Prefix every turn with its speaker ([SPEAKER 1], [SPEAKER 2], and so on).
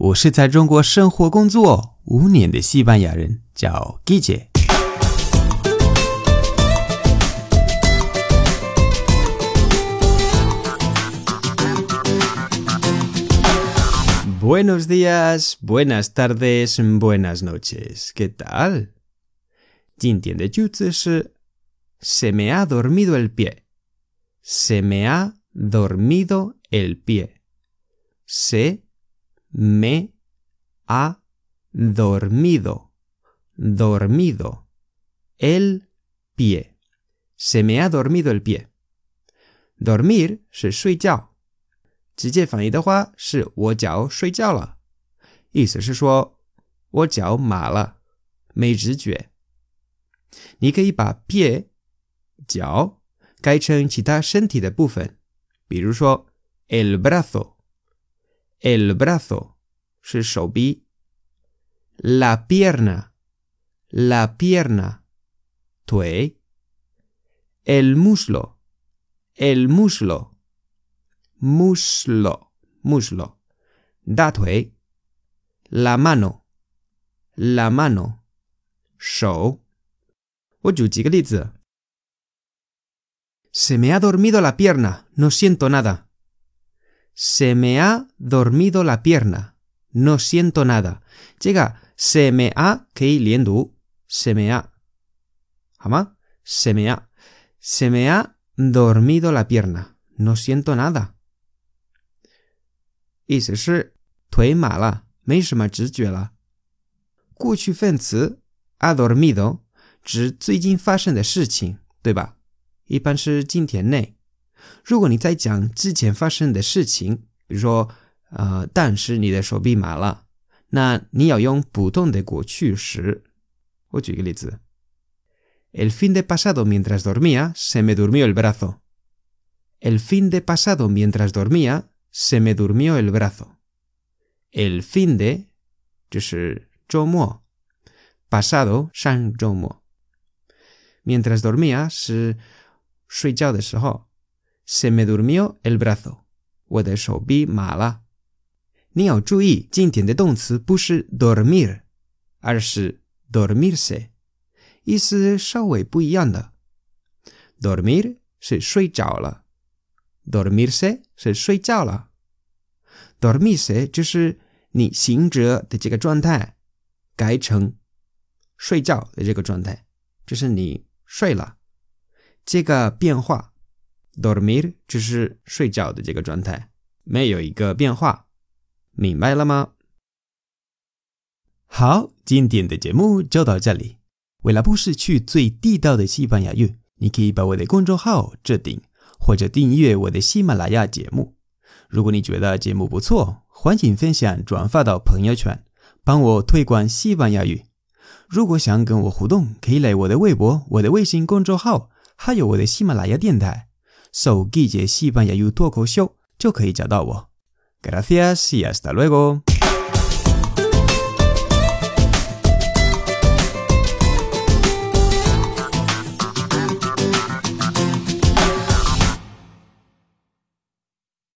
[SPEAKER 1] 我是在中国生活工作五年的西班牙人，叫 Guille。Buenos días, buenas tardes, buenas noches. ¿Qué tal? 今天的句子是 Se me ha dormido el pie. Se me ha dormido el pie. Se me ha dormido, dormido el pie. Se me ha dormido el pie. Dormir 是睡觉，直接翻译的话是我脚睡觉了，意思是说我脚麻了，没知觉。你可以把 pie 脚改成其他身体的部分，比如说 el brazo。 el brazo, shi la pierna, la pierna, tui, el muslo, el muslo, muslo, muslo, da tui, la mano, la mano, shou. Se me ha dormido la pierna, no siento nada Se me ha dormido la pierna. No siento nada. Llega se me ha Se me ha. Se me ha. Se me ha dormido la pierna. No siento nada. 意思是腿麻了，没什么知觉了。过去分词 ha dormido 指最近发生的事情，对吧？一般是今天内。 如果你在讲之前发生的事情，比如说，呃，但是你的手臂麻了，那你要用不动的过去时。我举个例子：El fin de pasado mientras dormía se me durmió el brazo. El fin de pasado mientras dormía se me durmió el brazo. El fin de 就是周末，pasado 上周末，mientras dormía 是睡觉的时候。 Se me durmió el brazo. 我的手臂麻了。你要注意，今天的动词不是 dormir，而是 dormirse，意思稍微不一样的。dormir 是睡着了，dormirse 是睡觉了。dormirse 就是你醒着的这个状态改成睡觉的这个状态，就是你睡了。这个变化。Dormir 只是睡觉的这个状态，没有一个变化，明白了吗？好，今天的节目就到这里。为了不失去最地道的西班牙语，你可以把我的公众号置顶，或者订阅我的喜马拉雅节目。如果你觉得节目不错，欢迎分享转发到朋友圈，帮我推广西班牙语。如果想跟我互动，可以来我的微博、我的微信公众号，还有我的喜马拉雅电台。Soy Guille Siban y Ayutuoco Show, yo que ya Gracias y hasta luego.